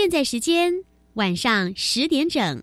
现在时间晚上十点整。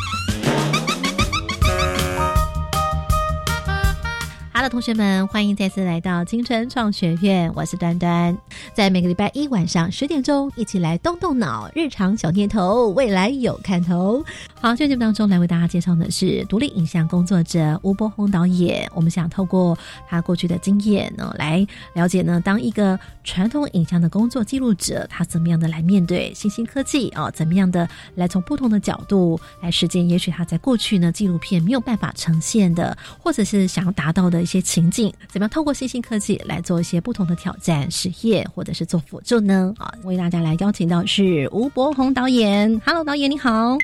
好的，同学们，欢迎再次来到青春创学院，我是端端。在每个礼拜一晚上十点钟，一起来动动脑，日常小念头，未来有看头。好，这节目当中来为大家介绍的是独立影像工作者吴伯宏导演。我们想透过他过去的经验呢，来了解呢，当一个传统影像的工作记录者，他怎么样的来面对新兴科技啊？怎么样的来从不同的角度来实践？也许他在过去呢，纪录片没有办法呈现的，或者是想要达到的。一些情境，怎么样透过新兴科技来做一些不同的挑战实验，或者是做辅助呢？啊，为大家来邀请到是吴伯宏导演。Hello，导演你好。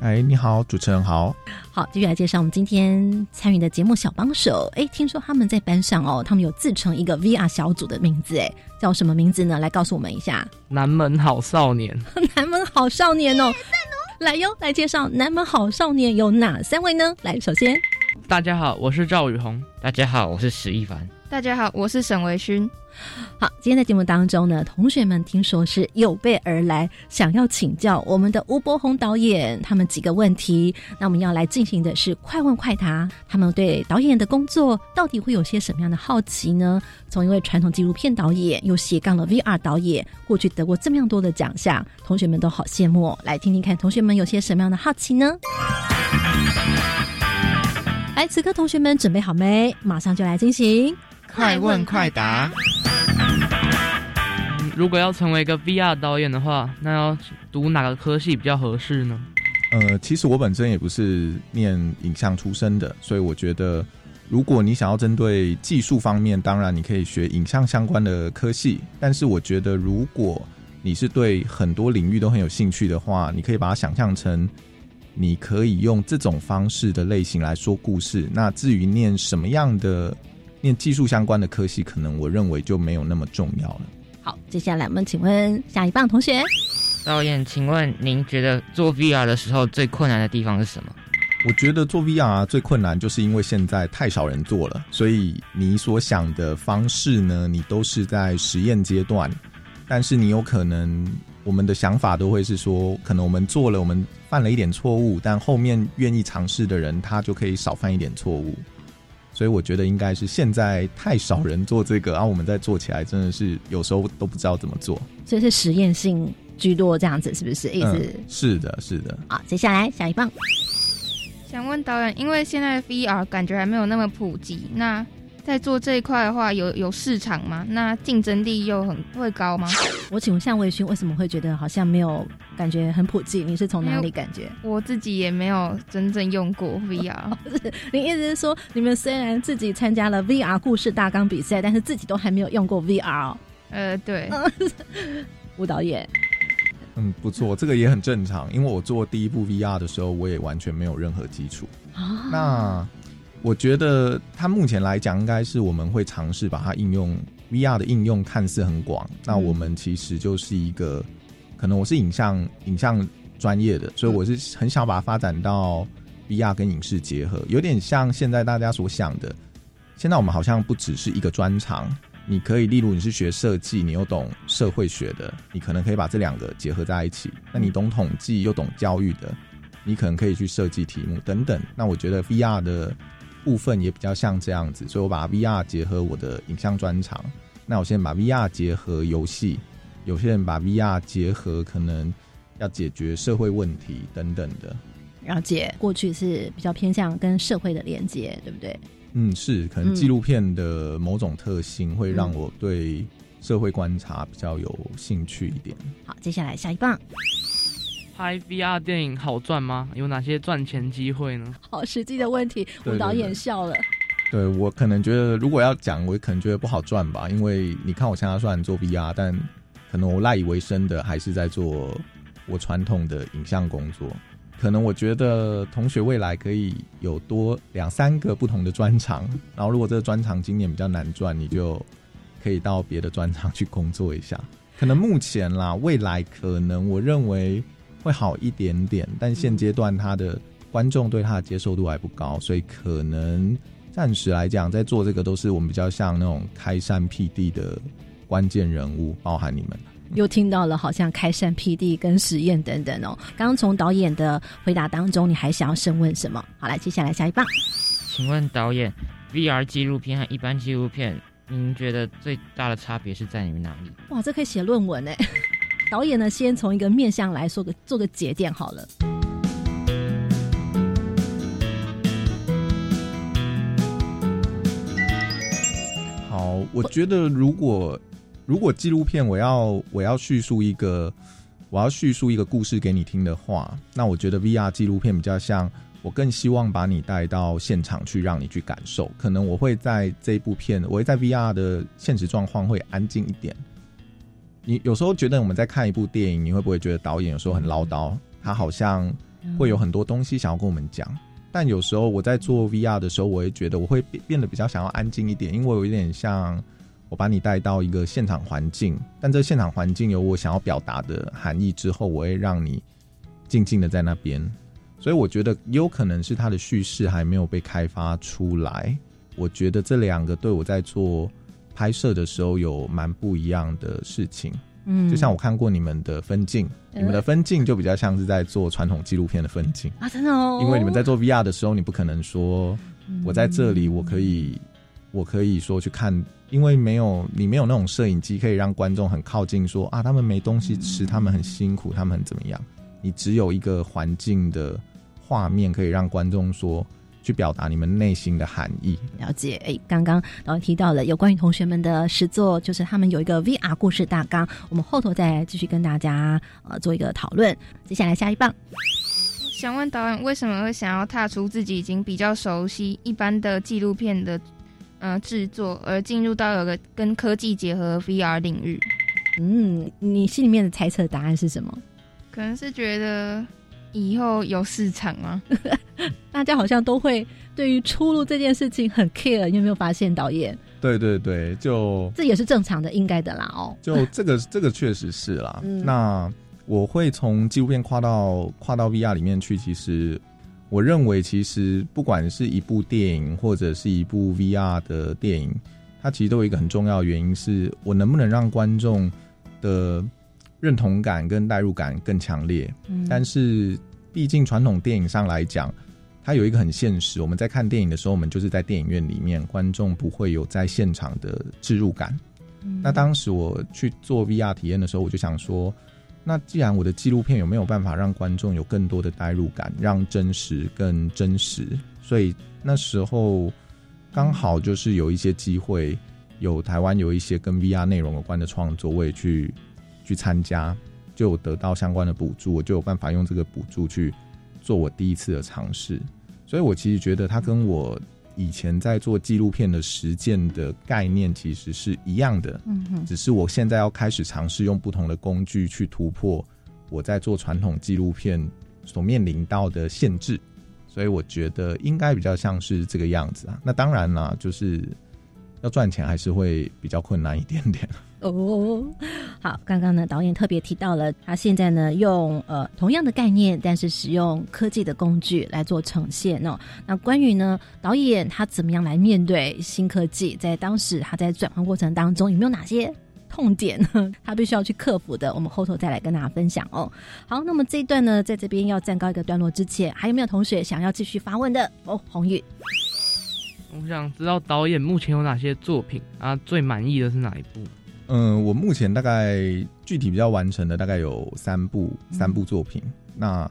哎，你好，主持人好。好，继续来介绍我们今天参与的节目小帮手。哎，听说他们在班上哦，他们有自成一个 VR 小组的名字，哎，叫什么名字呢？来告诉我们一下。南门好少年。南门好少年哦，来哟，来介绍南门好少年有哪三位呢？来，首先。大家好，我是赵宇宏。大家好，我是史一凡。大家好，我是沈维勋。好，今天的节目当中呢，同学们听说是有备而来，想要请教我们的吴伯宏导演他们几个问题。那我们要来进行的是快问快答，他们对导演的工作到底会有些什么样的好奇呢？从一位传统纪录片导演，又斜杠了 VR 导演，过去得过这么样多的奖项，同学们都好羡慕。来听听看，同学们有些什么样的好奇呢？来，此刻同学们准备好没？马上就来进行快问快答。如果要成为一个 VR 导演的话，那要读哪个科系比较合适呢？呃，其实我本身也不是念影像出身的，所以我觉得，如果你想要针对技术方面，当然你可以学影像相关的科系。但是我觉得，如果你是对很多领域都很有兴趣的话，你可以把它想象成。你可以用这种方式的类型来说故事。那至于念什么样的、念技术相关的科系，可能我认为就没有那么重要了。好，接下来我们请问下一棒同学导演，请问您觉得做 VR 的时候最困难的地方是什么？我觉得做 VR 最困难，就是因为现在太少人做了，所以你所想的方式呢，你都是在实验阶段，但是你有可能。我们的想法都会是说，可能我们做了，我们犯了一点错误，但后面愿意尝试的人，他就可以少犯一点错误。所以我觉得应该是现在太少人做这个，然后我们在做起来真的是有时候都不知道怎么做。所以是实验性居多，这样子是不是？意思是的，是的。好，接下来下一棒。想问导演，因为现在 VR 感觉还没有那么普及，那。在做这一块的话，有有市场吗？那竞争力又很会高吗？我请问向卫勋，为什么会觉得好像没有感觉很普及？你是从哪里感觉？我自己也没有真正用过 VR。你意思是说，你们虽然自己参加了 VR 故事大纲比赛，但是自己都还没有用过 VR？呃，对。吴导演，嗯，不错，这个也很正常，因为我做第一部 VR 的时候，我也完全没有任何基础。那。我觉得它目前来讲，应该是我们会尝试把它应用 VR 的应用，看似很广。那我们其实就是一个，可能我是影像影像专业的，所以我是很想把它发展到 VR 跟影视结合，有点像现在大家所想的。现在我们好像不只是一个专长，你可以，例如你是学设计，你又懂社会学的，你可能可以把这两个结合在一起。那你懂统计又懂教育的，你可能可以去设计题目等等。那我觉得 VR 的。部分也比较像这样子，所以我把 VR 结合我的影像专长。那我现在把 VR 结合游戏，有些人把 VR 结合可能要解决社会问题等等的。了解，过去是比较偏向跟社会的连接，对不对？嗯，是，可能纪录片的某种特性会让我对社会观察比较有兴趣一点。好，接下来下一棒。拍 VR 电影好赚吗？有哪些赚钱机会呢？好实际的问题，吴导演笑了。对我可能觉得，如果要讲，我可能觉得不好赚吧。因为你看，我现在虽然做 VR，但可能我赖以为生的还是在做我传统的影像工作。可能我觉得同学未来可以有多两三个不同的专长，然后如果这个专长今年比较难赚，你就可以到别的专长去工作一下。可能目前啦，未来可能我认为会好一点点，但现阶段他的观众对他的接受度还不高，所以可能暂时来讲，在做这个都是我们比较像那种开山辟地的关键人物，包含你们。又听到了好像开山辟地跟实验等等哦。刚刚从导演的回答当中，你还想要深问什么？好，来接下来下一棒。请问导演，VR 纪录片和一般纪录片，您觉得最大的差别是在于哪里？哇，这可以写论文呢。导演呢，先从一个面向来说个做个节点好了。好，我觉得如果。如果纪录片我要我要叙述一个我要叙述一个故事给你听的话，那我觉得 VR 纪录片比较像，我更希望把你带到现场去，让你去感受。可能我会在这一部片，我会在 VR 的现实状况会安静一点。你有时候觉得我们在看一部电影，你会不会觉得导演有时候很唠叨？他好像会有很多东西想要跟我们讲。但有时候我在做 VR 的时候，我会觉得我会变变得比较想要安静一点，因为我有一点像。我把你带到一个现场环境，但这现场环境有我想要表达的含义之后，我会让你静静的在那边。所以我觉得有可能是它的叙事还没有被开发出来。我觉得这两个对我在做拍摄的时候有蛮不一样的事情。嗯，就像我看过你们的分镜，你们的分镜就比较像是在做传统纪录片的分镜啊，真的哦。因为你们在做 VR 的时候，你不可能说我在这里，我可以，我可以说去看。因为没有你没有那种摄影机可以让观众很靠近，说啊，他们没东西吃，他们很辛苦，他们很怎么样？你只有一个环境的画面可以让观众说去表达你们内心的含义。了解，哎，刚刚导演提到了有关于同学们的实作，就是他们有一个 VR 故事大纲，我们后头再继续跟大家呃做一个讨论。接下来下一棒，想问导演为什么会想要踏出自己已经比较熟悉一般的纪录片的？呃，制作而进入到有个跟科技结合 VR 领域。嗯，你心里面的猜测答案是什么？可能是觉得以后有市场吗？大家好像都会对于出路这件事情很 care。你有没有发现，导演？对对对，就这也是正常的，应该的啦。哦，就这个这个确实是啦。那我会从纪录片跨到跨到 VR 里面去，其实。我认为，其实不管是一部电影或者是一部 VR 的电影，它其实都有一个很重要的原因，是我能不能让观众的认同感跟代入感更强烈。嗯，但是毕竟传统电影上来讲，它有一个很现实，我们在看电影的时候，我们就是在电影院里面，观众不会有在现场的置入感。那当时我去做 VR 体验的时候，我就想说。那既然我的纪录片有没有办法让观众有更多的代入感，让真实更真实？所以那时候刚好就是有一些机会，有台湾有一些跟 VR 内容有关的创作，我也去去参加，就得到相关的补助，我就有办法用这个补助去做我第一次的尝试。所以我其实觉得它跟我。以前在做纪录片的实践的概念其实是一样的，嗯哼，只是我现在要开始尝试用不同的工具去突破我在做传统纪录片所面临到的限制，所以我觉得应该比较像是这个样子啊。那当然啦，就是要赚钱还是会比较困难一点点。哦，好，刚刚呢，导演特别提到了，他现在呢用呃同样的概念，但是使用科技的工具来做呈现哦。那关于呢，导演他怎么样来面对新科技，在当时他在转换过程当中有没有哪些痛点呢？他必须要去克服的，我们后头再来跟大家分享哦。好，那么这一段呢，在这边要暂告一个段落之前，还有没有同学想要继续发问的？哦，红宇，我想知道导演目前有哪些作品啊？最满意的是哪一部？嗯，我目前大概具体比较完成的大概有三部三部作品。那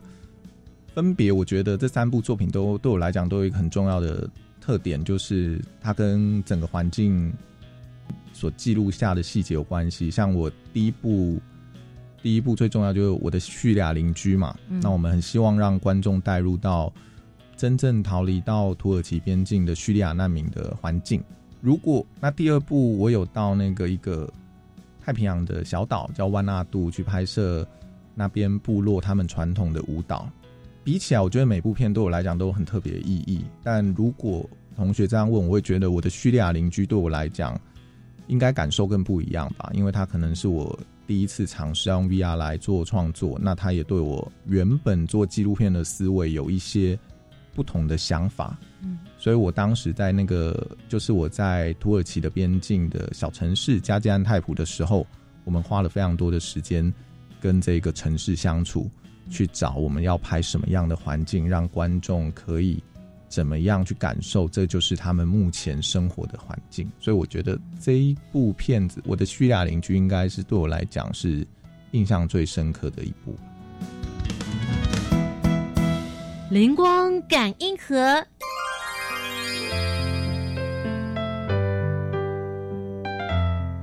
分别，我觉得这三部作品都对我来讲都有一个很重要的特点，就是它跟整个环境所记录下的细节有关系。像我第一部，第一部最重要就是我的叙利亚邻居嘛。那我们很希望让观众带入到真正逃离到土耳其边境的叙利亚难民的环境。如果那第二部我有到那个一个。太平洋的小岛叫万纳度去拍摄那边部落他们传统的舞蹈。比起来，我觉得每部片对我来讲都有很特别的意义。但如果同学这样问，我会觉得我的叙利亚邻居对我来讲，应该感受更不一样吧，因为他可能是我第一次尝试用 VR 来做创作，那他也对我原本做纪录片的思维有一些不同的想法。嗯，所以我当时在那个就是我在土耳其的边境的小城市加济安泰普的时候，我们花了非常多的时间跟这个城市相处。去找我们要拍什么样的环境，让观众可以怎么样去感受，这就是他们目前生活的环境。所以我觉得这一部片子，我的叙利亚邻居应该是对我来讲是印象最深刻的一部。灵光感应盒。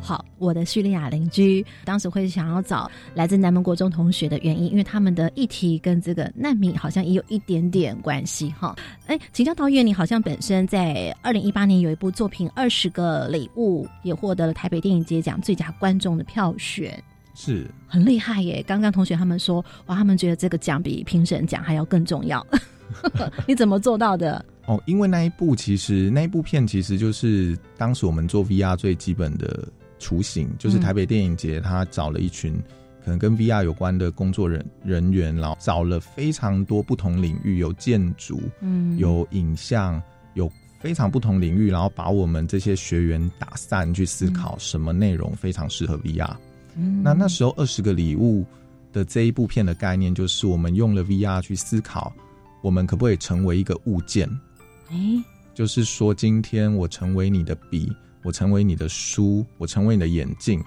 好，我的叙利亚邻居当时会想要找来自南门国中同学的原因，因为他们的议题跟这个难民好像也有一点点关系哈。哎，请教导演，你好像本身在二零一八年有一部作品《二十个礼物》，也获得了台北电影节奖最佳观众的票选，是很厉害耶。刚刚同学他们说，哇，他们觉得这个奖比评审奖还要更重要，你怎么做到的？哦，因为那一部其实那一部片其实就是当时我们做 VR 最基本的。雏形就是台北电影节，他找了一群可能跟 VR 有关的工作人人员，然后找了非常多不同领域，有建筑，嗯，有影像，有非常不同领域，然后把我们这些学员打散去思考什么内容非常适合 VR。那那时候二十个礼物的这一部片的概念，就是我们用了 VR 去思考，我们可不可以成为一个物件？哎，就是说今天我成为你的笔。我成为你的书，我成为你的眼镜。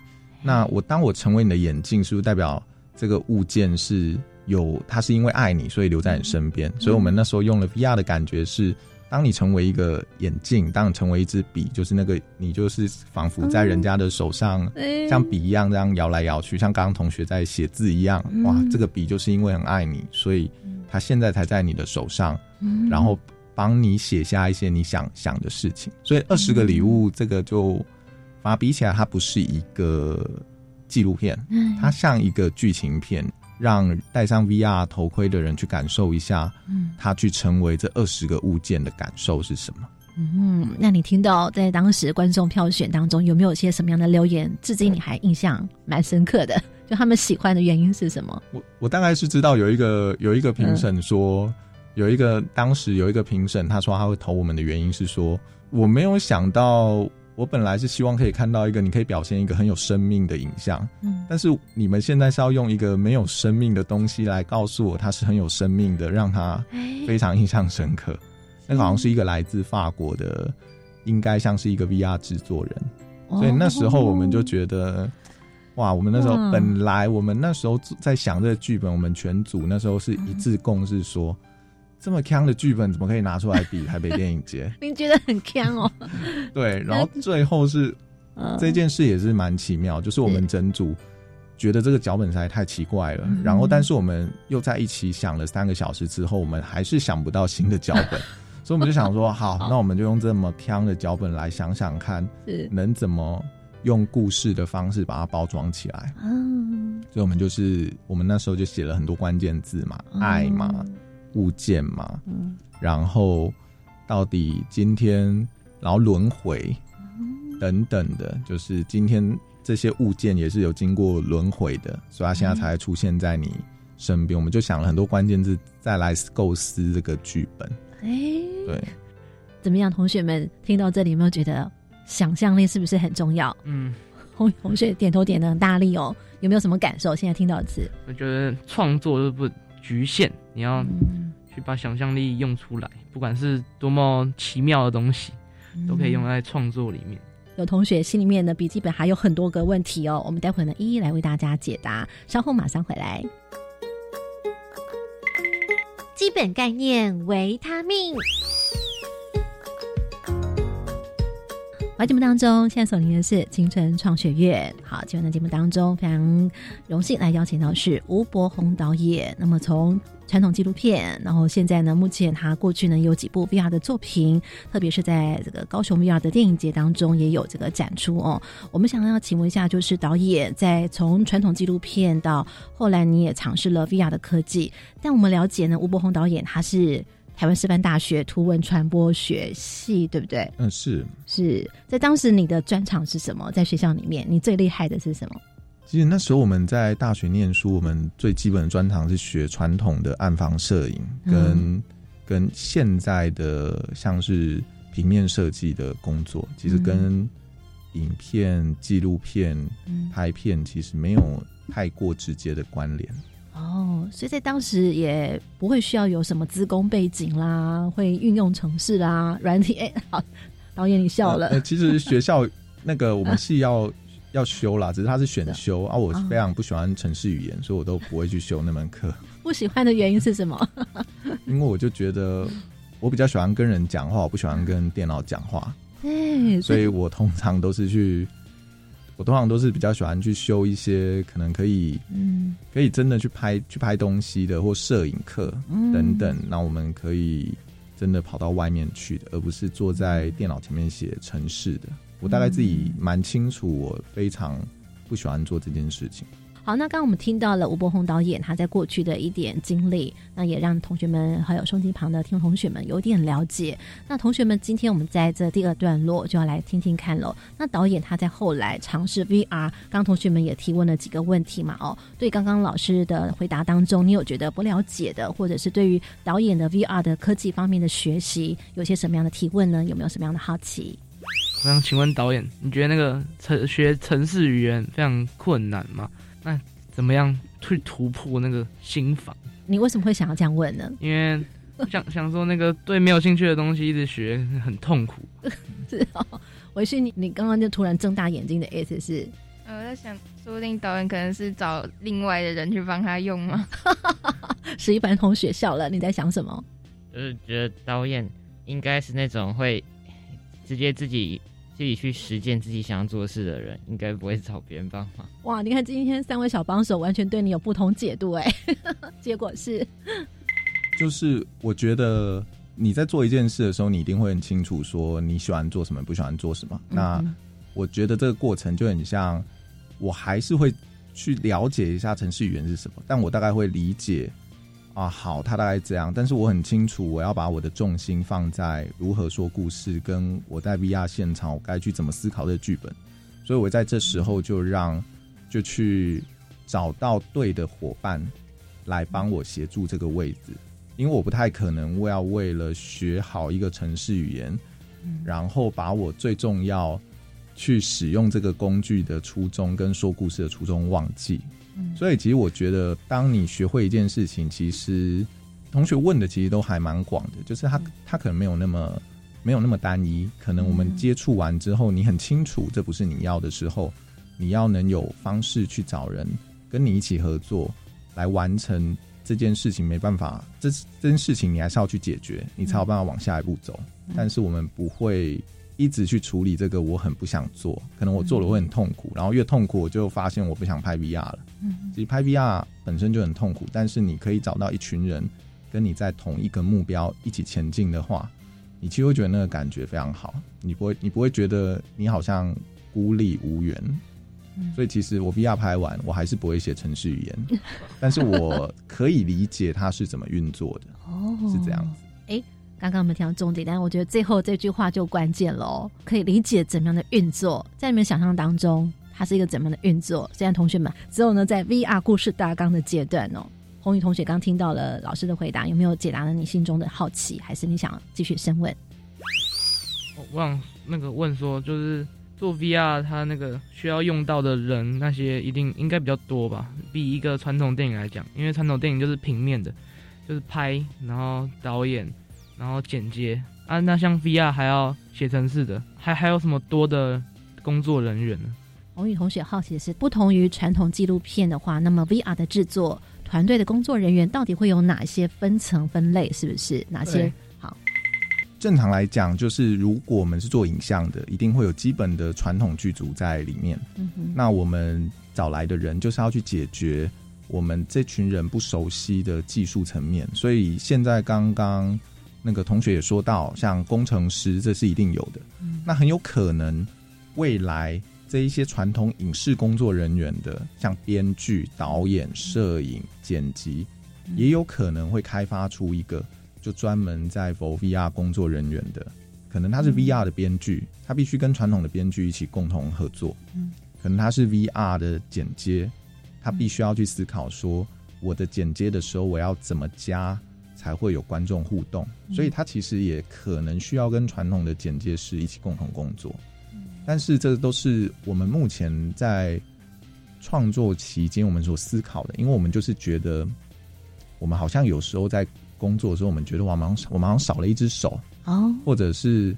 那我当我成为你的眼镜，是不是代表这个物件是有它是因为爱你，所以留在你身边？所以我们那时候用了 VR 的感觉是，当你成为一个眼镜，当你成为一支笔，就是那个你就是仿佛在人家的手上，像笔一样这样摇来摇去，像刚刚同学在写字一样。哇，这个笔就是因为很爱你，所以他现在才在你的手上，然后。帮你写下一些你想想的事情，所以二十个礼物这个就，反而比起来，它不是一个纪录片，它像一个剧情片，让戴上 VR 头盔的人去感受一下，嗯，他去成为这二十个物件的感受是什么？嗯，那你听到在当时观众票选当中有没有些什么样的留言，至今你还印象蛮深刻的？就他们喜欢的原因是什么？我我大概是知道有一个有一个评审说。有一个当时有一个评审，他说他会投我们的原因是说，我没有想到，我本来是希望可以看到一个你可以表现一个很有生命的影像，嗯，但是你们现在是要用一个没有生命的东西来告诉我它是很有生命的，让它非常印象深刻。那个好像是一个来自法国的，应该像是一个 VR 制作人，所以那时候我们就觉得，哇，我们那时候本来我们那时候在想这个剧本，我们全组那时候是一致共识说。这么强的剧本怎么可以拿出来比台北电影节？您觉得很强哦？对，然后最后是这件事也是蛮奇妙，就是我们整组觉得这个脚本实在太奇怪了，然后但是我们又在一起想了三个小时之后，我们还是想不到新的脚本，所以我们就想说，好，那我们就用这么强的脚本来想想看，能怎么用故事的方式把它包装起来。嗯，所以我们就是我们那时候就写了很多关键字嘛，爱嘛。物件嘛，嗯，然后到底今天，然后轮回等等的，就是今天这些物件也是有经过轮回的，所以它现在才会出现在你身边。我们就想了很多关键字，再来构思这个剧本。哎，对，怎么样？同学们听到这里有没有觉得想象力是不是很重要？嗯，同同学点头点的很大力哦，有没有什么感受？现在听到词，我觉得创作就不局限，你要。去把想象力用出来，不管是多么奇妙的东西，都可以用在创作里面。有同学心里面的笔记本还有很多个问题哦，我们待会呢一一来为大家解答。稍后马上回来。基本概念：维他命。在节目当中，现在锁定的是青春创学院。好，今天的节目当中，非常荣幸来邀请到是吴伯宏导演。那么从传统纪录片，然后现在呢，目前他过去呢有几部 VR 的作品，特别是在这个高雄 VR 的电影节当中也有这个展出哦。我们想要请问一下，就是导演在从传统纪录片到后来你也尝试了 VR 的科技，但我们了解呢，吴伯宏导演他是。台湾师范大学图文传播学系，对不对？嗯，是是在当时你的专长是什么？在学校里面，你最厉害的是什么？其实那时候我们在大学念书，我们最基本的专长是学传统的暗房摄影，跟跟现在的像是平面设计的工作，其实跟影片、纪录片拍片其实没有太过直接的关联。哦，所以在当时也不会需要有什么资工背景啦，会运用城市啦、软体。哎，好，导演你笑了。其实学校那个我们系要 要修啦，只是它是选修啊。我非常不喜欢城市语言，所以我都不会去修那门课。不喜欢的原因是什么？因为我就觉得我比较喜欢跟人讲话，我不喜欢跟电脑讲话。对，所以我通常都是去。我通常都是比较喜欢去修一些可能可以，嗯，可以真的去拍去拍东西的，或摄影课等等。那我们可以真的跑到外面去的，而不是坐在电脑前面写城市的。我大概自己蛮清楚，我非常不喜欢做这件事情。好，那刚刚我们听到了吴伯宏导演他在过去的一点经历，那也让同学们还有收机旁的听众同学们有点了解。那同学们，今天我们在这第二段落就要来听听看喽。那导演他在后来尝试 VR，刚同学们也提问了几个问题嘛？哦，对，刚刚老师的回答当中，你有觉得不了解的，或者是对于导演的 VR 的科技方面的学习，有些什么样的提问呢？有没有什么样的好奇？我想请问导演，你觉得那个城学城市语言非常困难吗？那怎么样去突破那个心房？你为什么会想要这样问呢？因为想想说那个对没有兴趣的东西一直学很痛苦。是哦，我是你，你刚刚就突然睁大眼睛的意思是？我在想，说不定导演可能是找另外的人去帮他用吗？史一凡同学笑了，你在想什么？就是觉得导演应该是那种会直接自己。自己去实践自己想要做事的人，应该不会找别人帮忙。哇，你看今天三位小帮手完全对你有不同解读哎，结果是，就是我觉得你在做一件事的时候，你一定会很清楚说你喜欢做什么，不喜欢做什么。那我觉得这个过程就很像，我还是会去了解一下程序语言是什么，但我大概会理解。啊，好，他大概这样，但是我很清楚，我要把我的重心放在如何说故事，跟我在 VR 现场我该去怎么思考这个剧本，所以我在这时候就让就去找到对的伙伴来帮我协助这个位置，因为我不太可能我要为了学好一个城市语言，然后把我最重要去使用这个工具的初衷跟说故事的初衷忘记。所以，其实我觉得，当你学会一件事情，其实同学问的其实都还蛮广的，就是他他可能没有那么没有那么单一。可能我们接触完之后，你很清楚这不是你要的时候，你要能有方式去找人跟你一起合作来完成这件事情。没办法，这这件事情你还是要去解决，你才有办法往下一步走。但是我们不会。一直去处理这个，我很不想做，可能我做了会很痛苦，然后越痛苦我就发现我不想拍 VR 了。嗯其实拍 VR 本身就很痛苦，但是你可以找到一群人跟你在同一个目标一起前进的话，你其实会觉得那个感觉非常好，你不会你不会觉得你好像孤立无援。所以其实我 VR 拍完，我还是不会写程序语言，但是我可以理解它是怎么运作的。哦，是这样子。哎。刚刚我们提到重点，但是我觉得最后这句话就关键喽，可以理解怎么样的运作，在你们想象当中，它是一个怎么样的运作？现在同学们只有呢在 VR 故事大纲的阶段哦。红宇同学刚听到了老师的回答，有没有解答了你心中的好奇？还是你想继续深问？我想那个问说，就是做 VR，它那个需要用到的人，那些一定应该比较多吧？比一个传统电影来讲，因为传统电影就是平面的，就是拍，然后导演。然后剪接啊，那像 VR 还要写程式的，还还有什么多的工作人员呢？红宇同学好奇的是，不同于传统纪录片的话，那么 VR 的制作团队的工作人员到底会有哪些分层分类？是不是哪些？好，正常来讲，就是如果我们是做影像的，一定会有基本的传统剧组在里面。嗯哼，那我们找来的人就是要去解决我们这群人不熟悉的技术层面，所以现在刚刚那个同学也说到，像工程师这是一定有的。嗯。那很有可能未来这一些传统影视工作人员的，像编剧、导演、摄影、剪辑，也有可能会开发出一个就专门在 for VR 工作人员的，可能他是 VR 的编剧，他必须跟传统的编剧一起共同合作。嗯，可能他是 VR 的剪接，他必须要去思考说，我的剪接的时候我要怎么加才会有观众互动，所以他其实也可能需要跟传统的剪接师一起共同工作。但是这都是我们目前在创作期间我们所思考的，因为我们就是觉得，我们好像有时候在工作的时候，我们觉得我们好像我们好像少了一只手，哦，或者是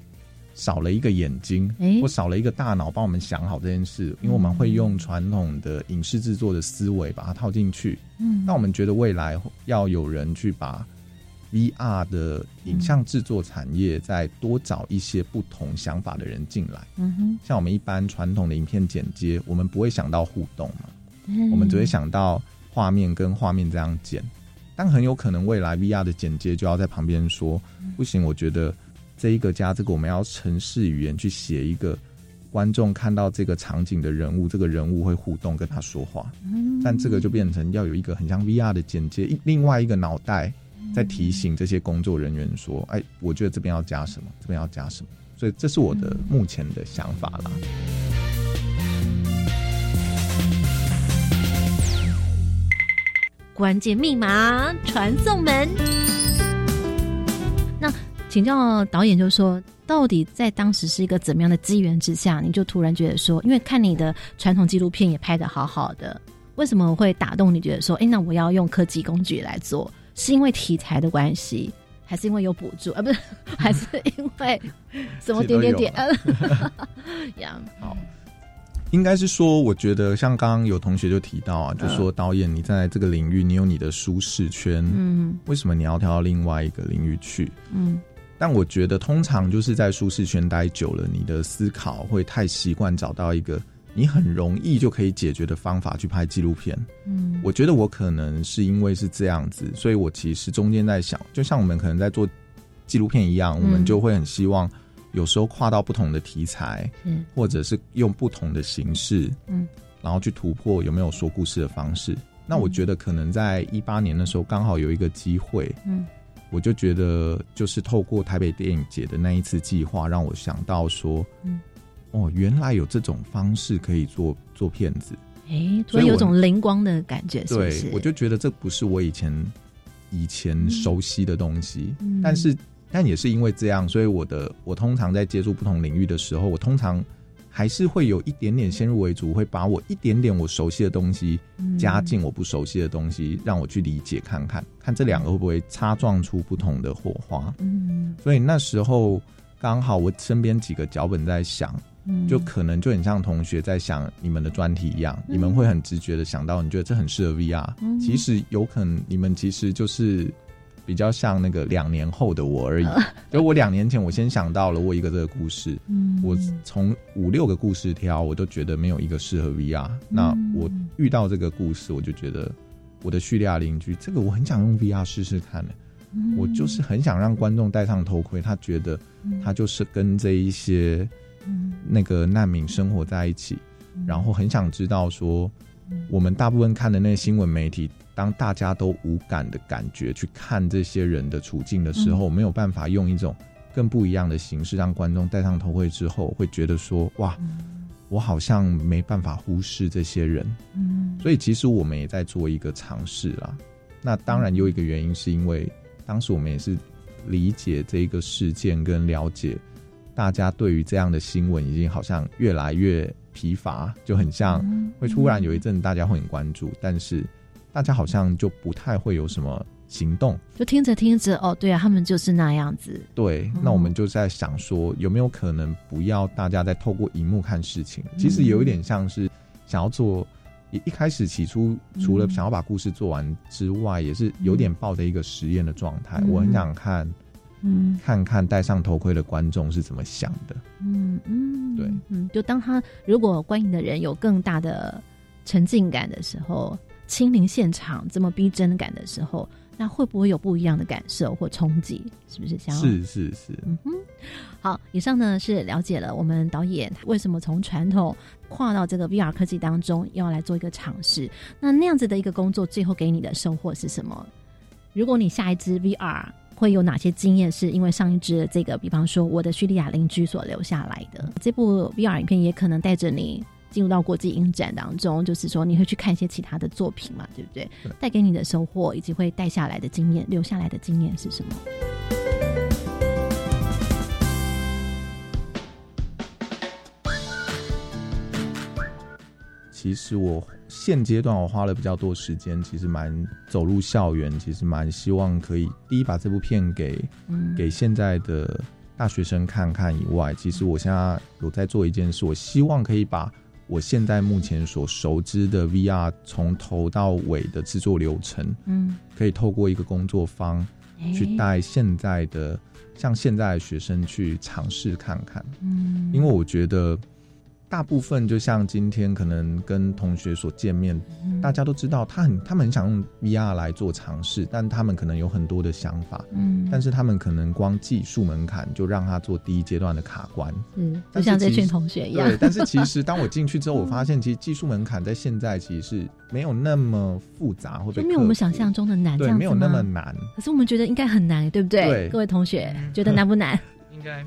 少了一个眼睛，诶或少了一个大脑帮我们想好这件事，因为我们会用传统的影视制作的思维把它套进去。嗯。那我们觉得未来要有人去把 VR 的影像制作产业再多找一些不同想法的人进来。嗯哼，像我们一般传统的影片剪接，我们不会想到互动嘛，嗯我们只会想到画面跟画面这样剪。但很有可能未来 VR 的剪接就要在旁边说，不行，我觉得这一个加这个，我们要程式语言去写一个观众看到这个场景的人物，这个人物会互动跟他说话。但这个就变成要有一个很像 VR 的剪接，另外一个脑袋在提醒这些工作人员说：“哎，我觉得这边要加什么，这边要加什么。”所以这是我的目前的想法啦。关键密码传送门。那请教导演，就是说，到底在当时是一个怎么样的机缘之下，你就突然觉得说，因为看你的传统纪录片也拍的好好的，为什么会打动你？觉得说，哎，那我要用科技工具来做，是因为题材的关系，还是因为有补助啊？不是，还是因为什么点点点？呀，好，应该是说，我觉得像刚刚有同学就提到啊，就嗯说导演你在这个领域，你有你的舒适圈，嗯为什么你要跳到另外一个领域去？嗯但我觉得通常就是在舒适圈待久了，你的思考会太习惯找到一个你很容易就可以解决的方法去拍纪录片。嗯，我觉得我可能是因为是这样子，所以我其实中间在想，就像我们可能在做纪录片一样，嗯。我们就会很希望有时候跨到不同的题材，嗯或者是用不同的形式，嗯，然后去突破有没有说故事的方式。那我觉得可能在一八年的时候，刚好有一个机会，嗯。我就觉得就是透过台北电影节的那一次计划，让我想到说，嗯，哦，原来有这种方式可以做做骗子。哎，所以有种灵光的感觉，是不对是？，我就觉得这不是我以前以前熟悉的东西，嗯但是但也是因为这样，所以我的我通常在接触不同领域的时候，我通常还是会有一点点先入为主，会把我一点点我熟悉的东西嗯加进我不熟悉的东西，让我去理解看看，看这两个会不会擦撞出不同的火花。嗯所以那时候刚好我身边几个脚本在想，嗯，就可能就很像同学在想你们的专题一样，你们会很直觉的想到，你觉得这很适合 VR，、嗯。其实有可能你们其实就是比较像那个两年后的我而已。就我两年前我先想到了我一个这个故事，嗯。我从五六个故事挑，我都觉得没有一个适合 VR。那嗯我遇到这个故事，我就觉得我的叙利亚邻居这个我很想用 VR 试试看。的。嗯。我就是很想让观众戴上头盔，他觉得他就是跟这一些嗯那个难民生活在一起，然后很想知道说，我们大部分看的那些新闻媒体，当大家都无感的感觉去看这些人的处境的时候，没有办法用一种更不一样的形式让观众戴上头盔之后，会觉得说，哇，我好像没办法忽视这些人。嗯。所以其实我们也在做一个尝试啦。那当然有一个原因是因为当时我们也是理解这个事件跟了解大家对于这样的新闻已经好像越来越疲乏，就很像会突然有一阵大家会很关注，但是大家好像就不太会有什么行动。就听着听着，哦，对啊，他们就是那样子，对，那我们就在想说，有没有可能不要大家再透过荧幕看事情？其实有一点像是想要做，一一开始起初除了想要把故事做完之外，也是有点抱着一个实验的状态。嗯我很想看嗯看看戴上头盔的观众是怎么想的。嗯嗯，对，嗯，就当他如果观影的人有更大的沉浸感的时候，亲临现场这么逼真感的时候，那会不会有不一样的感受或冲击？是不是想要？是是是，嗯哼，好，以上呢是了解了我们导演为什么从传统跨到这个 VR 科技当中，要来做一个尝试。那那样子的一个工作，最后给你的收获是什么？如果你下一支 VR 会有哪些经验，是因为上一支这个，比方说我的叙利亚邻居所留下来的这部 VR 影片，也可能带着你。进入到国际影展当中，就是说你会去看一些其他的作品嘛，对不对？对带给你的收获以及会带下来的经验、留下来的经验是什么？其实我现阶段我花了比较多时间，其实蛮走入校园，其实蛮希望可以第一把这部片给嗯。给现在的大学生看看以外，其实我现在有在做一件事，我希望可以把我现在目前所熟知的 VR 从头到尾的制作流程，嗯，可以透过一个工作坊去诶带现在的像现在的学生去尝试看看，嗯，因为我觉得大部分就像今天可能跟同学所见面，嗯大家都知道他很他们很想用 VR 来做尝试，但他们可能有很多的想法，嗯，但是他们可能光技术门槛就让他做第一阶段的卡关。嗯就像这群同学一样对，，但是其实 当我进去之后，我发现其实技术门槛在现在其实是没有那么复杂，或者没有我们想象中的难，这对，样子没有那么难。可是我们觉得应该很难，对不对？对各位同学嗯 觉得难不难？应该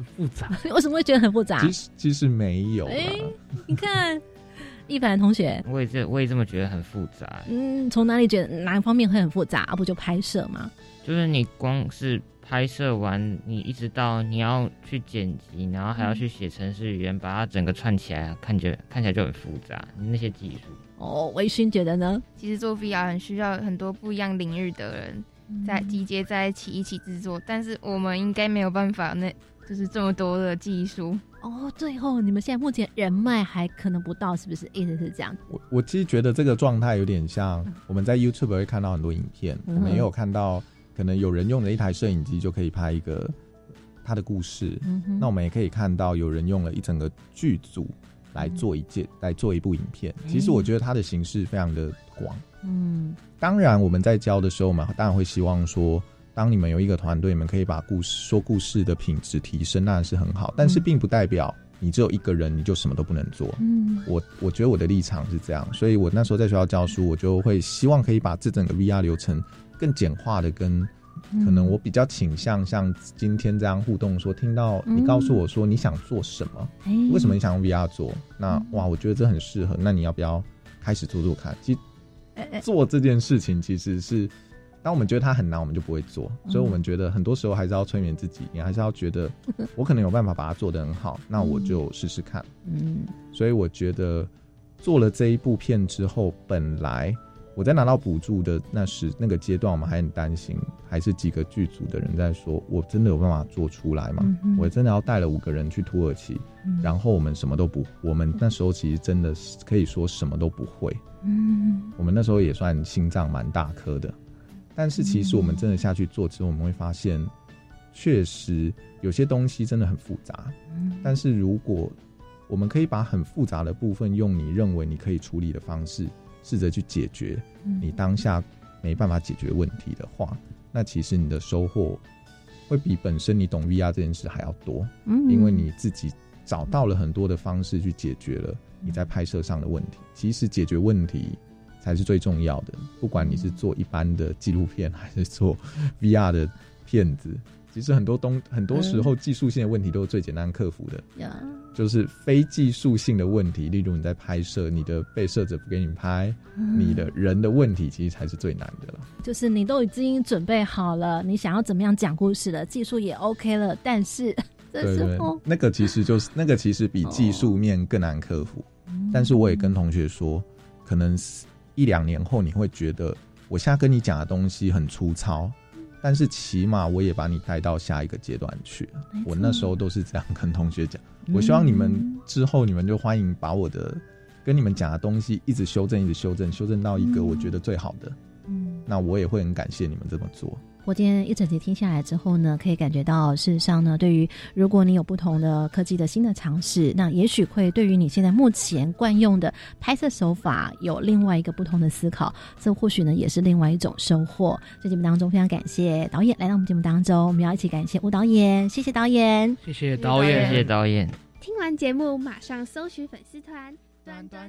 很复杂。为什么会觉得很复杂其？实其实没有啦，哎你看，一凡同学，我也这我也这么觉得很复杂，嗯，从哪里觉得哪一方面会很复杂？啊不就拍摄吗？就是你光是拍摄完，你一直到你要去剪辑，然后还要去写程式语言，把它整个串起来，看着看起来就很复杂。你那些技术，哦，微醺觉得呢？其实做 VR 很需要很多不一样领域的人在集结在一起一起制作，但是我们应该没有办法，那就是这么多的技术。哦，最后你们现在目前人脉还可能不到，是不是？意思是这样？我我其实觉得这个状态有点像我们在 YouTube 会看到很多影片，嗯我们也有看到，可能有人用了一台摄影机就可以拍一个他的故事。嗯那我们也可以看到有人用了一整个剧组来做一件、来做一部影片。其实我觉得它的形式非常的广。嗯当然，我们在教的时候，我们当然会希望说，当你们有一个团队，你们可以把故事说故事的品质提升，那是很好。但是并不代表你只有一个人，你就什么都不能做。嗯我我觉得我的立场是这样，所以我那时候在学校教书，我就会希望可以把这整个 VR 流程更简化的跟。嗯可能我比较倾向像今天这样互动说，听到你告诉我说你想做什么，哎为什么你想用 VR 做？那哇，我觉得这很适合。那你要不要开始做做看？其实做这件事情其实是，当我们觉得它很难，我们就不会做。嗯所以我们觉得很多时候还是要催眠自己，你还是要觉得 我可能有办法把它做得很好，那我就试试看。嗯所以我觉得做了这一部片之后，本来我在拿到补助的那时那个阶段，我们还很担心，还是几个剧组的人在说，我真的有办法做出来吗？嗯我真的要带了五个人去土耳其，嗯然后我们什么都不，我们那时候其实真的是可以说什么都不会。嗯我们那时候也算心脏蛮大颗的，但是其实我们真的下去做之后，我们会发现，确实有些东西真的很复杂。嗯但是如果我们可以把很复杂的部分用你认为你可以处理的方式，试着去解决你当下没办法解决问题的话，那其实你的收获会比本身你懂 VR 这件事还要多，嗯因为你自己找到了很多的方式去解决了你在拍摄上的问题。其实解决问题才是最重要的，不管你是做一般的纪录片 还是做 VR 的片子。其实很多东很多时候技术性的问题都是最简单克服的，呀就是非技术性的问题，例如你在拍摄，你的被摄者不给你拍，你的人的问题，其实才是最难的了。就是你都已经准备好了，你想要怎么样讲故事了，技术也 OK 了，但是这对对时候，那个其实就是 那个其实比技术面更难克服。但是我也跟同学说，可能一两年后你会觉得，我现在跟你讲的东西很粗糙，但是起码我也把你带到下一个阶段去。我那时候都是这样跟同学讲，我希望你们之后你们就欢迎把我的跟你们讲的东西一直修正，一直修正，修正到一个我觉得最好的。嗯那我也会很感谢你们这么做。我今天一整集听下来之后呢，可以感觉到，事实上呢，对于如果你有不同的科技的新的尝试，那也许会对于你现在目前惯用的拍摄手法有另外一个不同的思考，这或许呢也是另外一种收获。在节目当中，非常感谢导演来到我们节目当中，我们要一起感谢吴导演，谢谢导演，谢谢导演，谢谢导演。听完节目马上搜寻粉丝团端端。